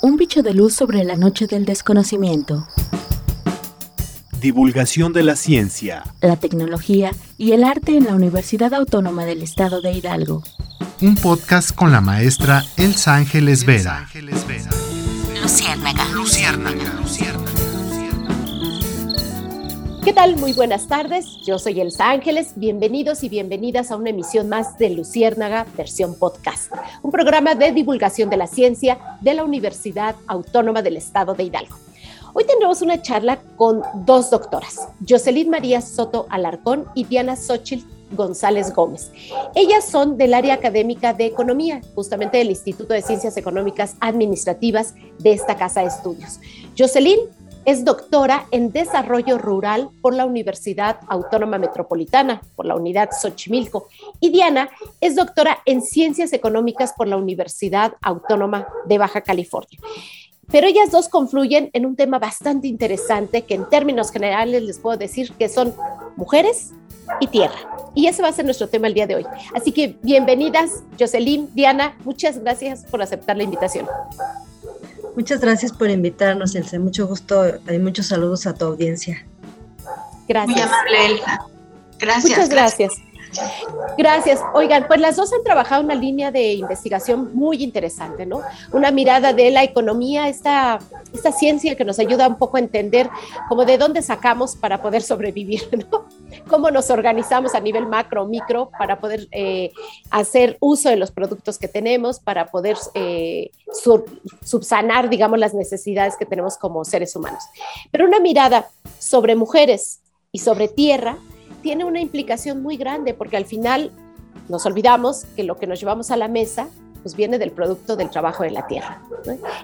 Un bicho de luz sobre la noche del desconocimiento. Divulgación de la ciencia, la tecnología y el arte en la Universidad Autónoma del Estado de Hidalgo. Un podcast con la maestra Elsa Ángeles Vera. Luciérnaga. Luciérnaga. Tal? Muy buenas tardes. Yo soy Elsa Ángeles. Bienvenidos y bienvenidas a una emisión más de Luciérnaga, versión podcast, un programa de divulgación de la ciencia de la Universidad Autónoma del Estado de Hidalgo. Hoy tendremos una charla con dos doctoras, Jocelyn María Soto Alarcón y Diana Xochitl González Gómez. Ellas son del área académica de economía, justamente del Instituto de Ciencias Económicas Administrativas de esta casa de estudios. Jocelyn es doctora en Desarrollo Rural por la Universidad Autónoma Metropolitana, por la Unidad Xochimilco. Y Diana es doctora en Ciencias Económicas por la Universidad Autónoma de Baja California. Pero ellas dos confluyen en un tema bastante interesante que en términos generales les puedo decir que son mujeres y tierra. Y ese va a ser nuestro tema el día de hoy. Así que bienvenidas, Jocelyn, Diana, muchas gracias por aceptar la invitación. Muchas gracias por invitarnos, Elsa. Mucho gusto y muchos saludos a tu audiencia. Gracias. Muy amable, Elsa. Gracias. Muchas gracias. Gracias. Oigan, pues las dos han trabajado una línea de investigación muy interesante, ¿no? Una mirada de la economía, esta, esta ciencia que nos ayuda un poco a entender como de dónde sacamos para poder sobrevivir, ¿no? Cómo nos organizamos a nivel macro, micro, para poder eh, hacer uso de los productos que tenemos, para poder eh, subsanar, digamos, las necesidades que tenemos como seres humanos. Pero una mirada sobre mujeres y sobre tierra, tiene una implicación muy grande porque al final nos olvidamos que lo que nos llevamos a la mesa pues viene del producto del trabajo de la tierra.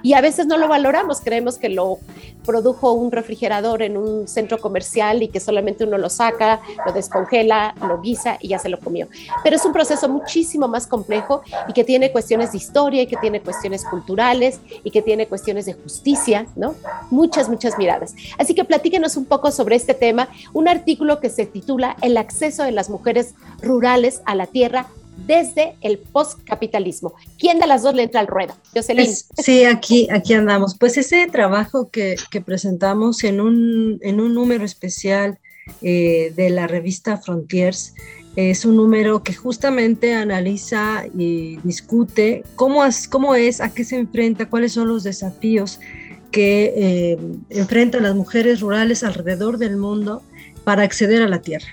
Y a veces no lo valoramos, creemos que lo produjo un refrigerador en un centro comercial y que solamente uno lo saca, lo descongela, lo guisa y ya se lo comió. Pero es un proceso muchísimo más complejo y que tiene cuestiones de historia y que tiene cuestiones culturales y que tiene cuestiones de justicia, ¿no? Muchas, muchas miradas. Así que platíquenos un poco sobre este tema, un artículo que se titula El acceso de las mujeres rurales a la tierra desde el postcapitalismo. ¿Quién de las dos le entra al ruedo? Jocelyn. sí, aquí, aquí andamos. Pues ese trabajo que, presentamos en un, en un número especial eh, de la revista Frontiers es un número que justamente analiza y discute cómo es, cómo es, a qué se enfrenta, cuáles son los desafíos que eh, enfrentan las mujeres rurales alrededor del mundo para acceder a la tierra.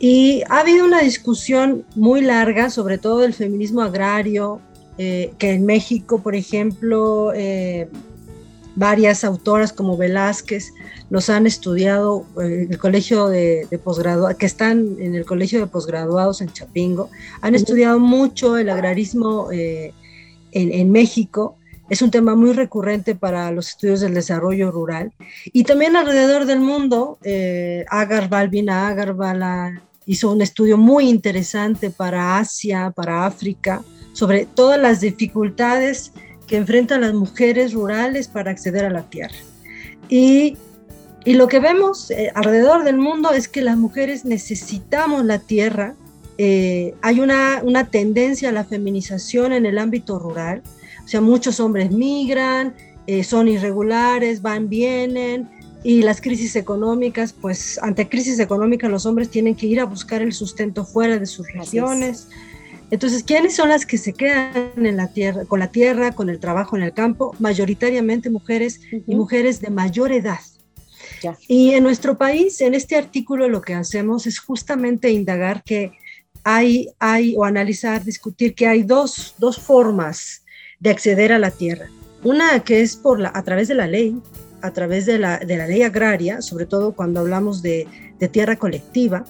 Y ha habido una discusión muy larga, sobre todo del feminismo agrario, eh, que en México, por ejemplo, eh, varias autoras como Velázquez los han estudiado en eh, el colegio de, posgraduados, que están en el colegio de posgraduados en Chapingo, han estudiado mucho el agrarismo en, en, México. Es un tema muy recurrente para los estudios del desarrollo rural. Y también alrededor del mundo, Agar Balbina Agar hizo un estudio muy interesante para Asia, para África, sobre todas las dificultades que enfrentan las mujeres rurales para acceder a la tierra. Y, y lo que vemos eh, alrededor del mundo es que las mujeres necesitamos la tierra. Eh, hay una, una tendencia a la feminización en el ámbito rural. O sea, muchos hombres migran, eh, son irregulares, van, vienen, y las crisis económicas, pues ante crisis económicas los hombres tienen que ir a buscar el sustento fuera de sus regiones. Entonces, ¿quiénes son las que se quedan en la tierra, con la tierra, con el trabajo en el campo? Mayoritariamente mujeres y mujeres de mayor edad. Y en nuestro país, en este artículo, lo que hacemos es justamente indagar que hay, hay o analizar, discutir que hay dos, dos formas de acceder a la tierra. Una que es por la, a través de la ley, a través de la, de la ley agraria, sobre todo cuando hablamos de, de tierra colectiva.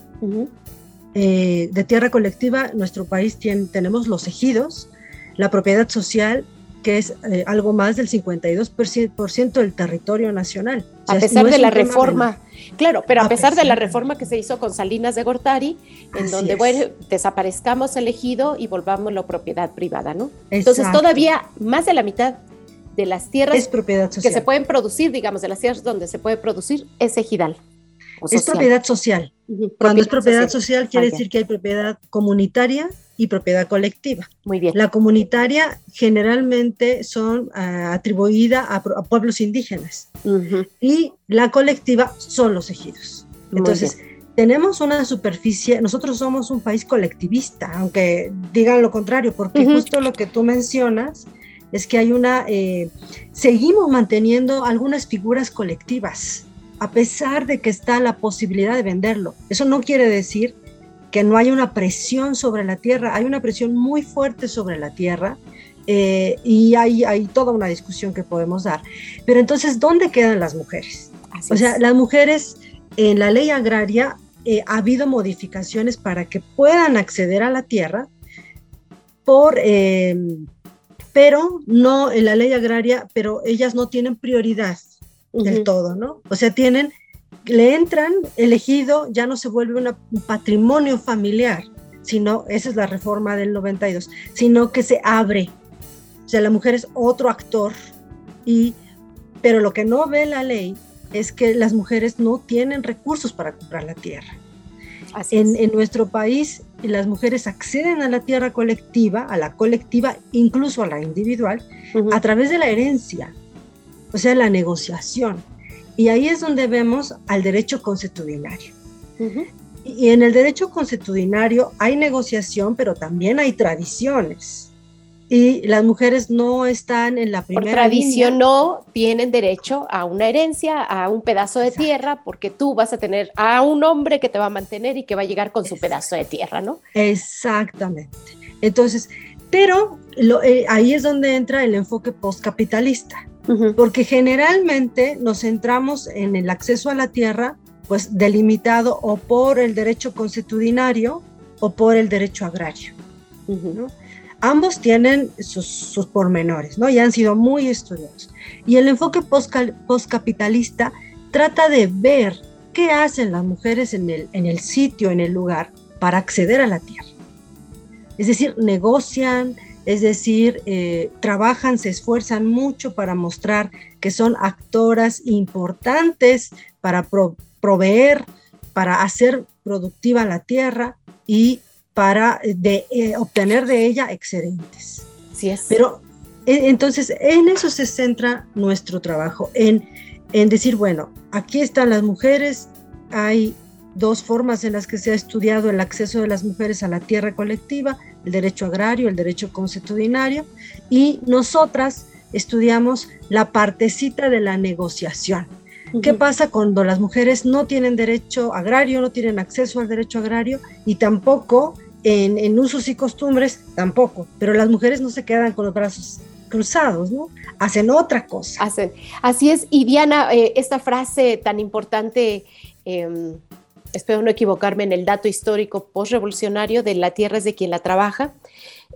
Eh, de tierra colectiva, nuestro país tiene, tenemos los ejidos, la propiedad social, que es eh, algo más del 52% del territorio nacional. a pesar de la reforma, claro, pero a, pesar, de la reforma que se hizo con Salinas de Gortari, en donde bueno, desaparezcamos el ejido y volvamos la propiedad privada, ¿no? Entonces todavía más de la mitad de las tierras que se pueden producir, digamos, de las tierras donde se puede producir, es ejidal. Es propiedad social. Cuando es propiedad social, quiere decir que hay propiedad comunitaria y propiedad colectiva. Muy bien. La comunitaria generalmente son ah, atribuida a, pueblos indígenas y la colectiva son los ejidos. Entonces, tenemos una superficie, nosotros somos un país colectivista, aunque digan lo contrario, porque justo lo que tú mencionas es que hay una, eh, seguimos manteniendo algunas figuras colectivas, a pesar de que está la posibilidad de venderlo. Eso no quiere decir que no haya una presión sobre la tierra, hay una presión muy fuerte sobre la tierra eh, y hay, hay toda una discusión que podemos dar. Pero entonces, ¿dónde quedan las mujeres? o sea, las mujeres en la ley agraria eh, ha habido modificaciones para que puedan acceder a la tierra, por, pero no en la ley agraria, pero ellas no tienen prioridad del todo, ¿no? O sea, tienen, le entran elegido, ya no se vuelve un patrimonio familiar, sino, esa es la reforma del 92, sino que se abre. O sea, la mujer es otro actor, y, pero lo que no ve la ley es que las mujeres no tienen recursos para comprar la tierra. En, en, nuestro país las mujeres acceden a la tierra colectiva, a la colectiva, incluso a la individual, a través de la herencia, o sea, la negociación. Y ahí es donde vemos al derecho consuetudinario. Y en el derecho consuetudinario hay negociación, pero también hay tradiciones y las mujeres no están en la primera Por tradición no tienen derecho a una herencia, a un pedazo de tierra, porque tú vas a tener a un hombre que te va a mantener y que va a llegar con su pedazo de tierra, ¿no? Exactamente. Entonces, pero eh, ahí es donde entra el enfoque postcapitalista, porque generalmente nos centramos en el acceso a la tierra, pues delimitado o por el derecho consuetudinario o por el derecho agrario. ¿no? Ambos tienen sus, pormenores, ¿no? Y han sido muy estudiados. Y el enfoque postcapitalista trata de ver qué hacen las mujeres en el, en el sitio, en el lugar, para acceder a la tierra. Es decir, negocian, es decir, eh, trabajan, se esfuerzan mucho para mostrar que son actoras importantes para proveer, para hacer productiva la tierra y para eh, de, eh, obtener de ella excedentes. Sí es. Pero e, entonces en eso se centra nuestro trabajo, en, en decir, bueno, aquí están las mujeres, hay dos formas en las que se ha estudiado el acceso de las mujeres a la tierra colectiva, el derecho agrario, el derecho consuetudinario, y nosotras estudiamos la partecita de la negociación. ¿Qué pasa cuando las mujeres no tienen derecho agrario, no tienen acceso al derecho agrario y tampoco en, usos y costumbres tampoco, pero las mujeres no se quedan con los brazos cruzados, ¿no? Hacen otra cosa. Hacen. Así es. Y Diana, eh, esta frase tan importante, em, espero no equivocarme en el dato histórico postrevolucionario de la tierra es de quien la trabaja,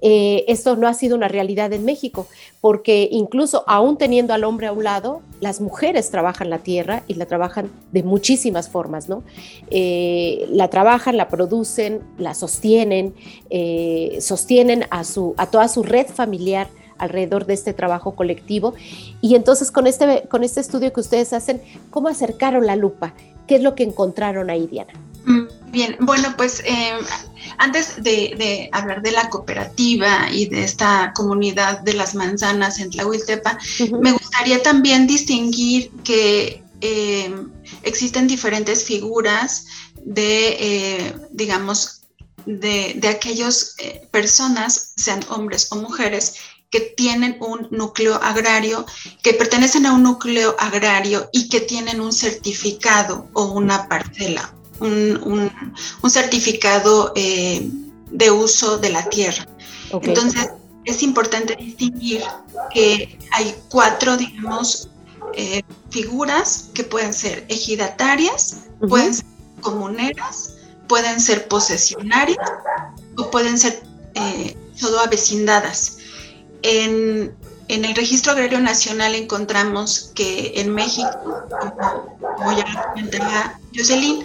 eh, esto no ha sido una realidad en México, porque incluso aún teniendo al hombre a un lado, las mujeres trabajan la tierra y la trabajan de muchísimas formas, ¿no? Eh, la trabajan, la producen, la sostienen, eh, sostienen a, su, a toda su red familiar alrededor de este trabajo colectivo. Y entonces con este, con este estudio que ustedes hacen, ¿cómo acercaron la lupa? ¿Qué es lo que encontraron ahí, Diana? Mm, bien, bueno, pues antes de, hablar de la cooperativa y de esta comunidad de las manzanas en Tlahuiltepa, me gustaría también distinguir que eh, existen diferentes figuras de, eh, digamos, de, de aquellas eh, personas, sean hombres o mujeres, que tienen un núcleo agrario, que pertenecen a un núcleo agrario y que tienen un certificado o una parcela un, certificado eh, de uso de la tierra. Entonces, es importante distinguir que hay cuatro, digamos, eh, figuras que pueden ser ejidatarias, pueden ser comuneras, pueden ser posesionarias o pueden ser eh, todo avecindadas. En, en el Registro Agrario Nacional encontramos que en México, como, ya lo comentaba Jocelyn,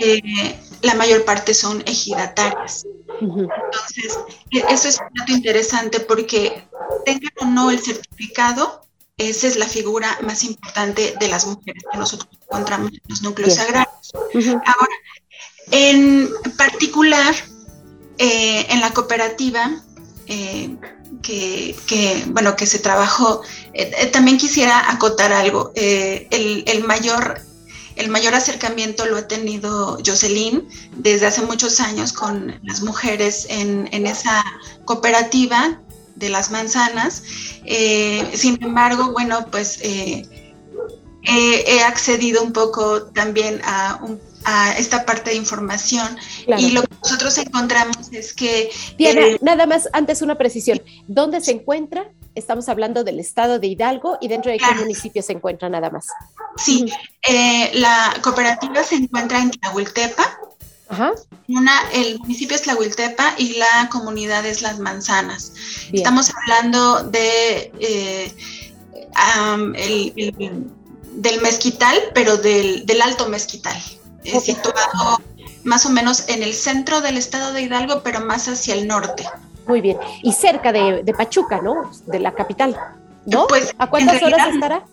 eh, la mayor parte son ejidatarias. Entonces, e, eso es un dato interesante porque tengan o no el certificado, esa es la figura más importante de las mujeres que nosotros encontramos en los núcleos agrarios. Ahora, en particular, eh, en la cooperativa eh, que, bueno, que se trabajó, también quisiera acotar algo. El, mayor, el mayor acercamiento lo ha tenido Jocelyn desde hace muchos años con las mujeres en, en esa cooperativa de las manzanas. sin embargo, bueno, pues he accedido un poco también a, esta parte de información y lo que nosotros encontramos es que... Diana, nada más antes una precisión. ¿Dónde se encuentra? Estamos hablando del estado de Hidalgo y dentro de qué municipio se encuentra nada más. Sí, eh, la cooperativa se encuentra en Tlahuiltepa. Ajá. Una, el municipio es Tlahuiltepa y la comunidad es Las Manzanas. Estamos hablando de eh, el del mezquital, pero del, alto mezquital, situado más o menos en el centro del estado de Hidalgo, pero más hacia el norte. Muy bien. Y cerca de, Pachuca, ¿no? De la capital, ¿no? Pues, ¿A cuántas horas estará?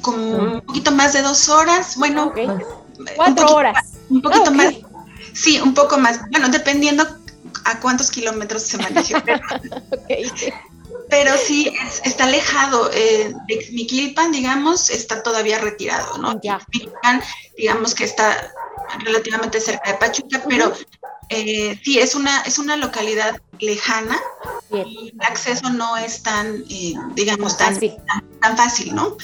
Como un poquito más de dos horas. Bueno, cuatro horas. Un poquito ah, más. Sí, un poco más. Bueno, dependiendo a cuántos kilómetros se maneje. pero sí está alejado. Eh, de Miquilpan, digamos, está todavía retirado, ¿no? Ya. digamos que está relativamente cerca de Pachuca, pero eh, sí, es una, es una localidad lejana y el acceso no es tan, eh, digamos, tan fácil. Tan, fácil, ¿no?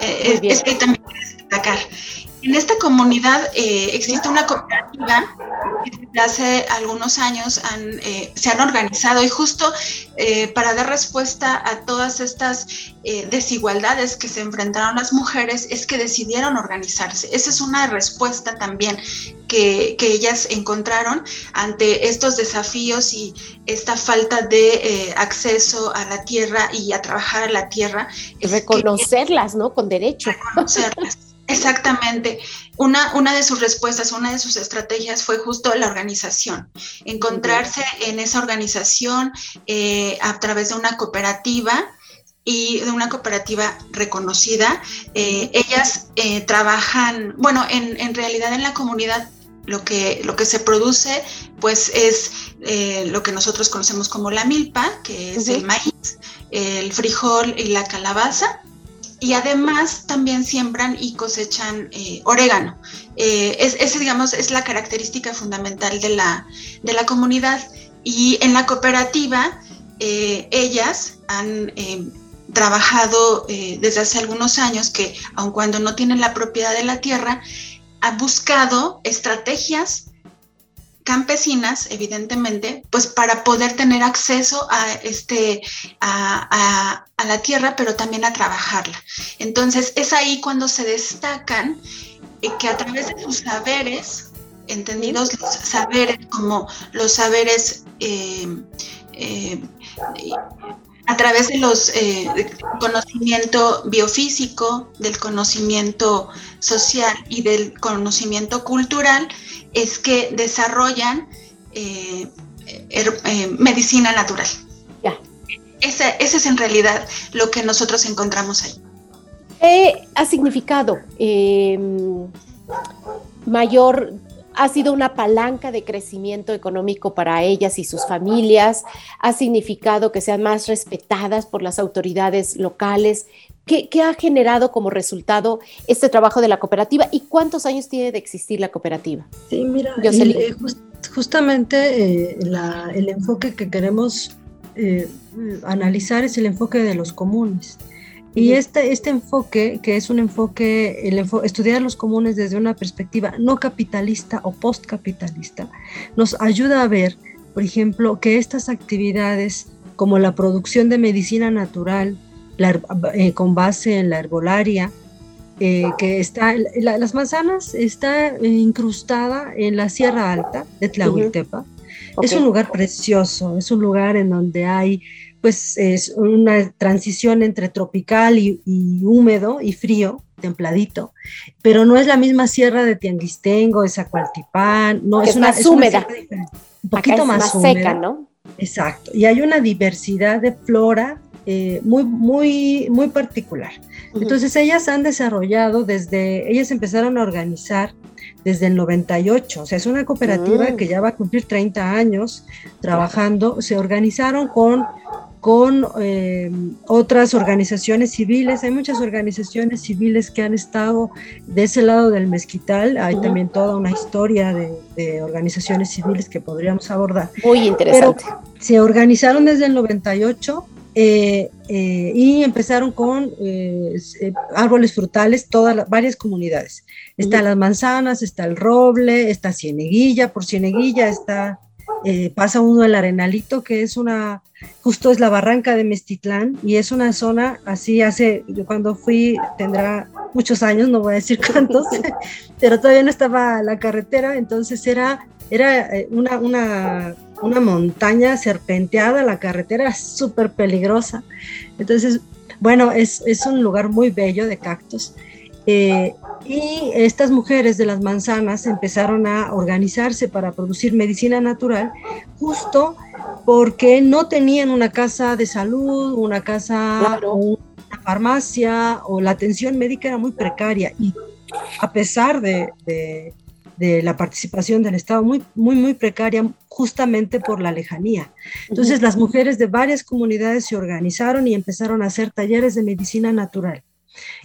Eh, es, que también destacar. En esta comunidad eh, existe una cooperativa que desde hace algunos años eh, se han organizado y justo eh, para dar respuesta a todas estas desigualdades que se enfrentaron las mujeres es que decidieron organizarse. Esa es una respuesta también que, ellas encontraron ante estos desafíos y esta falta de acceso a la tierra y a trabajar a la tierra. Reconocerlas, ¿no? Con derecho. Reconocerlas. Exactamente. Una, una de sus respuestas, una de sus estrategias fue justo la organización, encontrarse en esa organización eh, a través de una cooperativa y de una cooperativa reconocida. Eh, ellas eh, trabajan, bueno, en, en, realidad en la comunidad lo que, lo que se produce pues es lo que nosotros conocemos como la milpa, que es el maíz, el frijol y la calabaza y además también siembran y cosechan eh, orégano. Eh, es, digamos, es la característica fundamental de la, de la comunidad. Y en la cooperativa, eh, ellas han trabajado desde hace algunos años que, aun cuando no tienen la propiedad de la tierra, han buscado estrategias campesinas, evidentemente, pues para poder tener acceso a, este, a, la tierra, pero también a trabajarla. Entonces, es ahí cuando se destacan eh, que a través de sus saberes, entendidos los saberes como los saberes eh, eh, a través de los conocimiento biofísico, del conocimiento social y del conocimiento cultural, es que desarrollan eh, eh, medicina natural. Ya. Ese, es en realidad lo que nosotros encontramos ahí. ¿Qué ha significado em, mayor ha sido una palanca de crecimiento económico para ellas y sus familias, ha significado que sean más respetadas por las autoridades locales. ¿Qué, ha generado como resultado este trabajo de la cooperativa y cuántos años tiene de existir la cooperativa? Sí, mira, eh, justamente eh, el enfoque que queremos eh, analizar es el enfoque de los comunes. Y este, este enfoque, que es un enfoque, el estudiar los comunes desde una perspectiva no capitalista o postcapitalista, nos ayuda a ver, por ejemplo, que estas actividades como la producción de medicina natural eh, con base en la herbolaria, eh, que está, las manzanas está incrustada en la Sierra Alta de Tlahuiltepa. Es un lugar precioso, es un lugar en donde hay pues es una transición entre tropical y, húmedo y frío, templadito, pero no es la misma sierra de Tianguistengo, de Zacualtipán, no es, una, más húmeda, un poquito más, seca, ¿no? Exacto, y hay una diversidad de flora eh, muy, muy, muy particular. Entonces ellas han desarrollado desde, ellas empezaron a organizar desde el 98, o sea, es una cooperativa mm. que ya va a cumplir 30 años trabajando, se organizaron con con eh, otras organizaciones civiles. Hay muchas organizaciones civiles que han estado de ese lado del mezquital. Hay también toda una historia de, organizaciones civiles que podríamos abordar. Muy interesante. se organizaron desde el 98 eh, eh, y empezaron con árboles frutales, todas varias comunidades. Están las manzanas, está el roble, está Cieneguilla, por Cieneguilla está eh, pasa uno al Arenalito, que es una, justo es la barranca de Mestitlán, y es una zona así hace, yo cuando fui, tendrá muchos años, no voy a decir cuántos, pero todavía no estaba la carretera, entonces era, era eh, una, una, una montaña serpenteada, la carretera súper peligrosa. Entonces, bueno, es, es un lugar muy bello de cactus. Eh, y estas mujeres de las manzanas empezaron a organizarse para producir medicina natural justo porque no tenían una casa de salud, una casa, una farmacia o la atención médica era muy precaria. Y a pesar de, de, la participación del Estado muy, muy, muy precaria justamente por la lejanía. Entonces las mujeres de varias comunidades se organizaron y empezaron a hacer talleres de medicina natural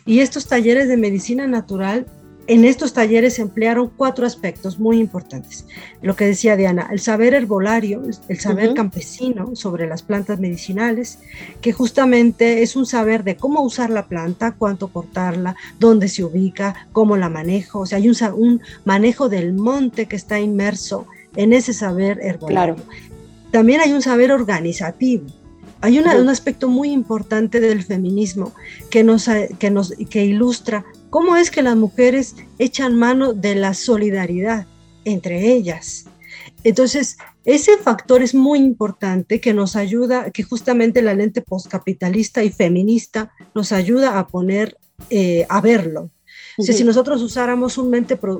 y estos talleres de medicina natural, en estos talleres se emplearon cuatro aspectos muy importantes. Lo que decía Diana, el saber herbolario, el saber campesino sobre las plantas medicinales, que justamente es un saber de cómo usar la planta, cuánto cortarla, dónde se ubica, cómo la manejo. O sea, hay un, un manejo del monte que está inmerso en ese saber herbolario. También hay un saber organizativo hay un aspecto muy importante del feminismo que nos, que nos que ilustra cómo es que las mujeres echan mano de la solidaridad entre ellas. Entonces, ese factor es muy importante que nos ayuda, que justamente la lente postcapitalista y feminista nos ayuda a poner, eh, a verlo si nosotros usáramos un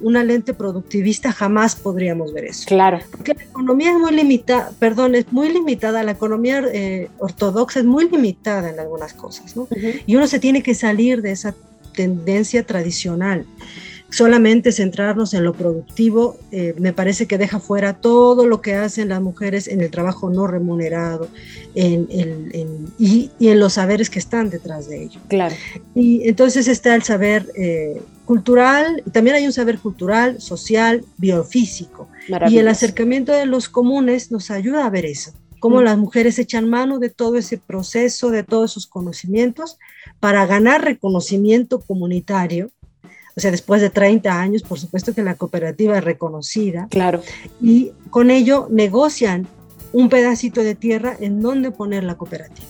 una lente productivista, jamás podríamos ver eso. Claro. Porque la economía es muy limitada, perdón, es muy limitada, la economía eh, ortodoxa es muy limitada en algunas cosas, ¿no? Y uno se tiene que salir de esa tendencia tradicional solamente centrarnos en lo productivo, eh, me parece que deja fuera todo lo que hacen las mujeres en el trabajo no remunerado en, y, en los saberes que están detrás de ello. Claro. Y entonces está el saber eh, cultural, también hay un saber cultural, social, biofísico. Y el acercamiento de los comunes nos ayuda a ver eso cómo mm. las mujeres echan mano de todo ese proceso, de todos esos conocimientos, para ganar reconocimiento comunitario o sea, después de 30 años, por supuesto que la cooperativa es reconocida. Claro. Y con ello negocian un pedacito de tierra en donde poner la cooperativa.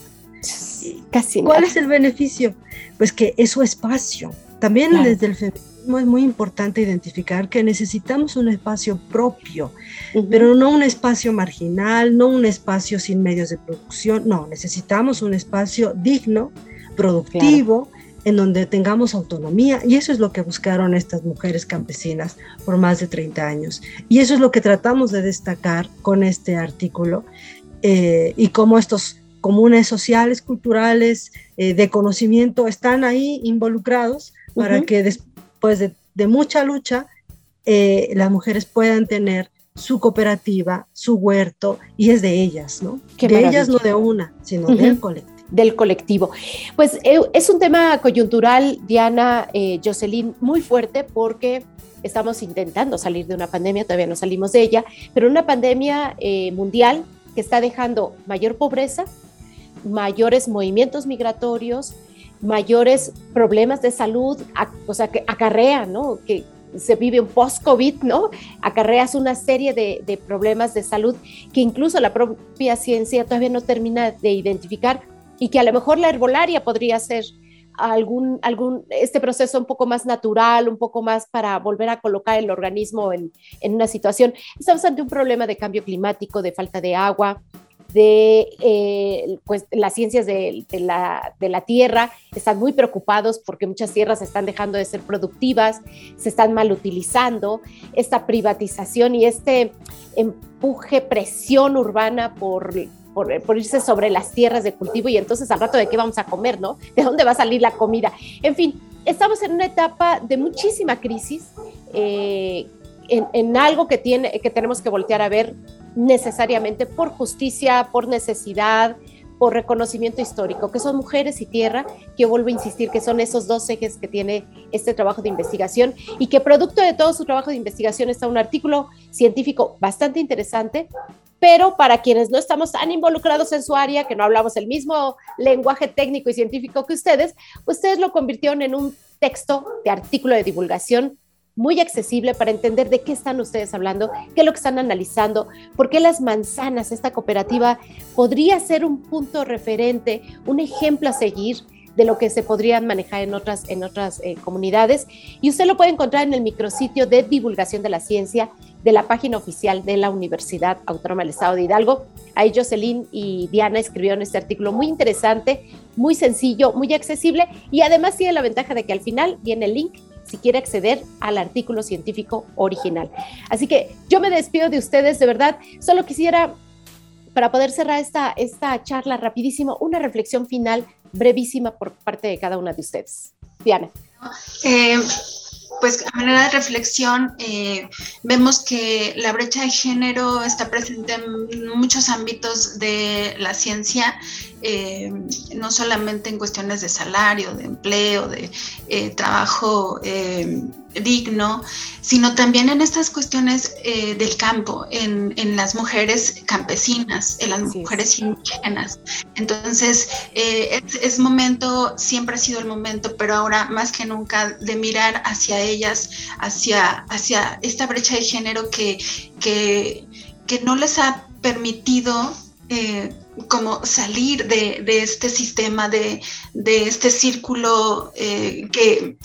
Casi ¿Cuál es el beneficio? Pues que es su espacio. También desde el feminismo es muy importante identificar que necesitamos un espacio propio, pero no un espacio marginal, no un espacio sin medios de producción, no, necesitamos un espacio digno, productivo, en donde tengamos autonomía y eso es lo que buscaron estas mujeres campesinas por más de 30 años. Y eso es lo que tratamos de destacar con este artículo eh, y cómo estos comunes sociales, culturales, eh, de conocimiento están ahí involucrados para que después de, mucha lucha eh, las mujeres puedan tener su cooperativa, su huerto, y es de ellas, ¿no? de ellas no de una, sino del colectivo del colectivo. Pues eh, es un tema coyuntural, Diana, eh, Jocelyn, muy fuerte porque estamos intentando salir de una pandemia, todavía no salimos de ella, pero una pandemia eh, mundial que está dejando mayor pobreza, mayores movimientos migratorios, mayores problemas de salud, o sea, que acarrea, ¿no? Que se vive un post-COVID, ¿no? Acarreas una serie de, de, problemas de salud que incluso la propia ciencia todavía no termina de identificar y que a lo mejor la herbolaria podría ser algún, algún, este proceso un poco más natural, un poco más para volver a colocar el organismo en, en una situación. Estamos ante un problema de cambio climático, de falta de agua, de eh, pues, las ciencias de, de, la, de, la, tierra, están muy preocupados porque muchas tierras están dejando de ser productivas, se están mal utilizando, esta privatización y este empuje, presión urbana por por, irse sobre las tierras de cultivo y entonces al rato de qué vamos a comer, ¿no? ¿De dónde va a salir la comida? En fin, estamos en una etapa de muchísima crisis eh, en, algo que, tiene, que tenemos que voltear a ver necesariamente por justicia, por necesidad, por reconocimiento histórico, que son mujeres y tierra, que vuelvo a insistir que son esos dos ejes que tiene este trabajo de investigación y que producto de todo su trabajo de investigación está un artículo científico bastante interesante, pero para quienes no estamos tan involucrados en su área, que no hablamos el mismo lenguaje técnico y científico que ustedes, ustedes lo convirtieron en un texto de artículo de divulgación muy accesible para entender de qué están ustedes hablando, qué es lo que están analizando, por qué las manzanas, esta cooperativa, podría ser un punto referente, un ejemplo a seguir de lo que se podrían manejar en otras, en otras eh, comunidades. Y usted lo puede encontrar en el micrositio de divulgación de la ciencia de la página oficial de la Universidad Autónoma del Estado de Hidalgo. Ahí Jocelyn y Diana escribieron este artículo muy interesante, muy sencillo, muy accesible y además tiene la ventaja de que al final viene el link si quiere acceder al artículo científico original. Así que yo me despido de ustedes, de verdad. Solo quisiera, para poder cerrar esta, esta charla rapidísimo, una reflexión final brevísima por parte de cada una de ustedes. Diana. Eh, pues a manera de reflexión, eh, vemos que la brecha de género está presente en muchos ámbitos de la ciencia, eh, no solamente en cuestiones de salario, de empleo, de eh, trabajo digno, sino también en estas cuestiones eh, del campo, en, las mujeres campesinas, en las mujeres indígenas. Entonces, eh, es, momento, siempre ha sido el momento, pero ahora más que nunca, de mirar hacia ellas, hacia, hacia esta brecha de género que, que, no les ha permitido eh, como salir de, este sistema, de, de este círculo que,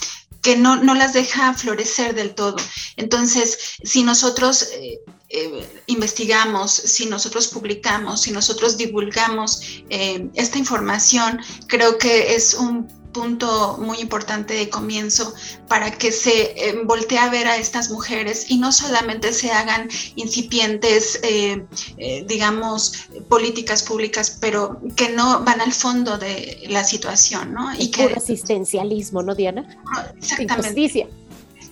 que no, no, las deja florecer del todo. Entonces, si nosotros eh, eh, investigamos, si nosotros publicamos, si nosotros divulgamos eh, esta información, creo que es un punto muy importante de comienzo para que se eh, voltee a ver a estas mujeres y no solamente se hagan incipientes, eh, eh, digamos, políticas públicas, pero que no van al fondo de la situación, ¿no? y que asistencialismo, ¿no, Diana? Exactamente.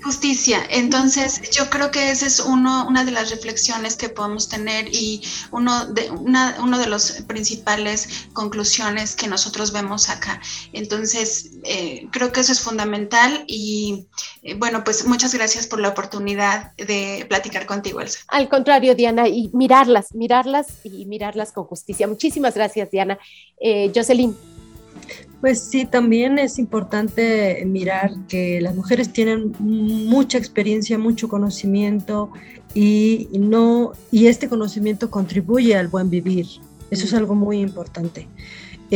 Justicia. Entonces, yo creo que esa es uno, una de las reflexiones que podemos tener y uno de, una uno de las principales conclusiones que nosotros vemos acá. Entonces, eh, creo que eso es fundamental y eh, bueno, pues muchas gracias por la oportunidad de platicar contigo, Elsa. Al contrario, Diana, y mirarlas, mirarlas y mirarlas con justicia. Muchísimas gracias, Diana. Eh, Jocelyn. Pues sí, también es importante mirar que las mujeres tienen mucha experiencia, mucho conocimiento y, no, y este conocimiento contribuye al buen vivir. Eso es algo muy importante.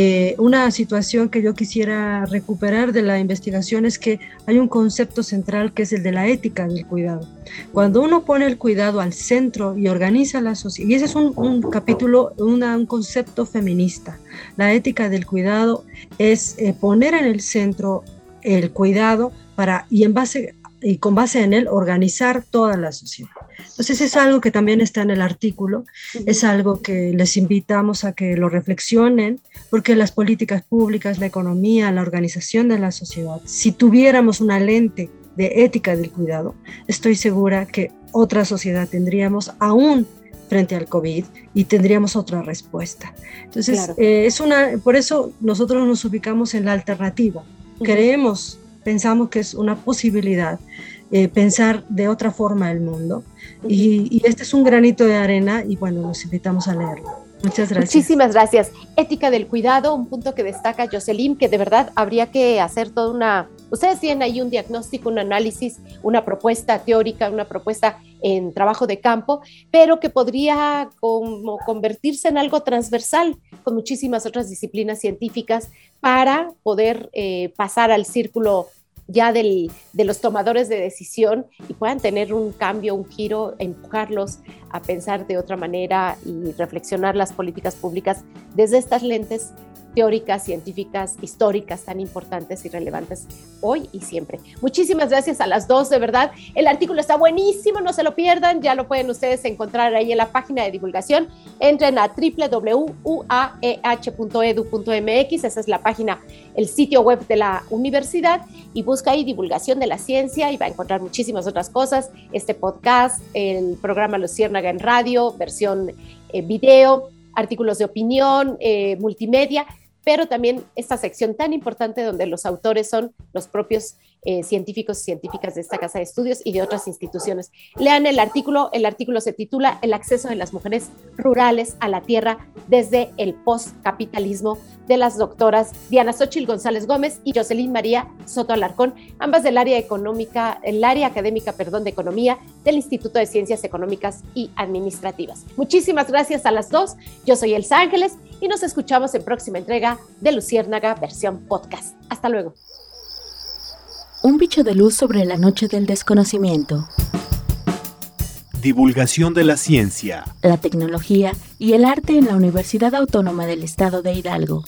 Eh, una situación que yo quisiera recuperar de la investigación es que hay un concepto central que es el de la ética del cuidado. Cuando uno pone el cuidado al centro y organiza la sociedad, y ese es un, capítulo, un concepto feminista, la ética del cuidado es eh, poner en el centro el cuidado para, y en base y con base en él organizar toda la sociedad. Entonces es algo que también está en el artículo, es algo que les invitamos a que lo reflexionen, porque las políticas públicas, la economía, la organización de la sociedad, si tuviéramos una lente de ética del cuidado, estoy segura que otra sociedad tendríamos aún frente al COVID y tendríamos otra respuesta. Entonces, eh, es una, por eso nosotros nos ubicamos en la alternativa. Creemos, pensamos que es una posibilidad eh, pensar de otra forma el mundo. Y, este es un granito de arena y bueno, los invitamos a leerlo. Muchas gracias. Muchísimas gracias. Ética del cuidado, un punto que destaca Jocelyn, que de verdad habría que hacer toda una... Ustedes tienen ahí un diagnóstico, un análisis, una propuesta teórica, una propuesta en trabajo de campo, pero que podría como convertirse en algo transversal con muchísimas otras disciplinas científicas para poder eh, pasar al círculo ya del, de los tomadores de decisión y puedan tener un cambio, un giro, empujarlos a pensar de otra manera y reflexionar las políticas públicas desde estas lentes teóricas, científicas, históricas tan importantes y relevantes hoy y siempre. Muchísimas gracias a las dos, de verdad. El artículo está buenísimo, no se lo pierdan, ya lo pueden ustedes encontrar ahí en la página de divulgación. Entren a www.uaeh.edu.mx, esa es la página, el sitio web de la universidad, y busca ahí divulgación de la ciencia y va a encontrar muchísimas otras cosas, este podcast, el programa Luciérnaga en radio, versión eh, video, artículos de opinión, eh, multimedia, pero también esta sección tan importante donde los autores son los propios eh, científicos y científicas de esta casa de estudios y de otras instituciones. Lean el artículo, el artículo se titula El acceso de las mujeres rurales a la tierra desde el postcapitalismo de las doctoras Diana Xochil González Gómez y Jocelyn María Soto Alarcón, ambas del área económica, el área académica, perdón, de economía del Instituto de Ciencias Económicas y Administrativas. Muchísimas gracias a las dos. Yo soy Elsa Ángeles y nos escuchamos en próxima entrega de Luciérnaga versión podcast. Hasta luego. Un bicho de luz sobre la noche del desconocimiento. Divulgación de la ciencia, la tecnología y el arte en la Universidad Autónoma del Estado de Hidalgo.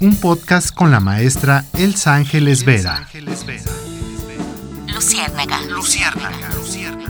Un podcast con la maestra Elsa Ángeles Vera. Luciérnaga. Luciérnaga. Luciérnaga.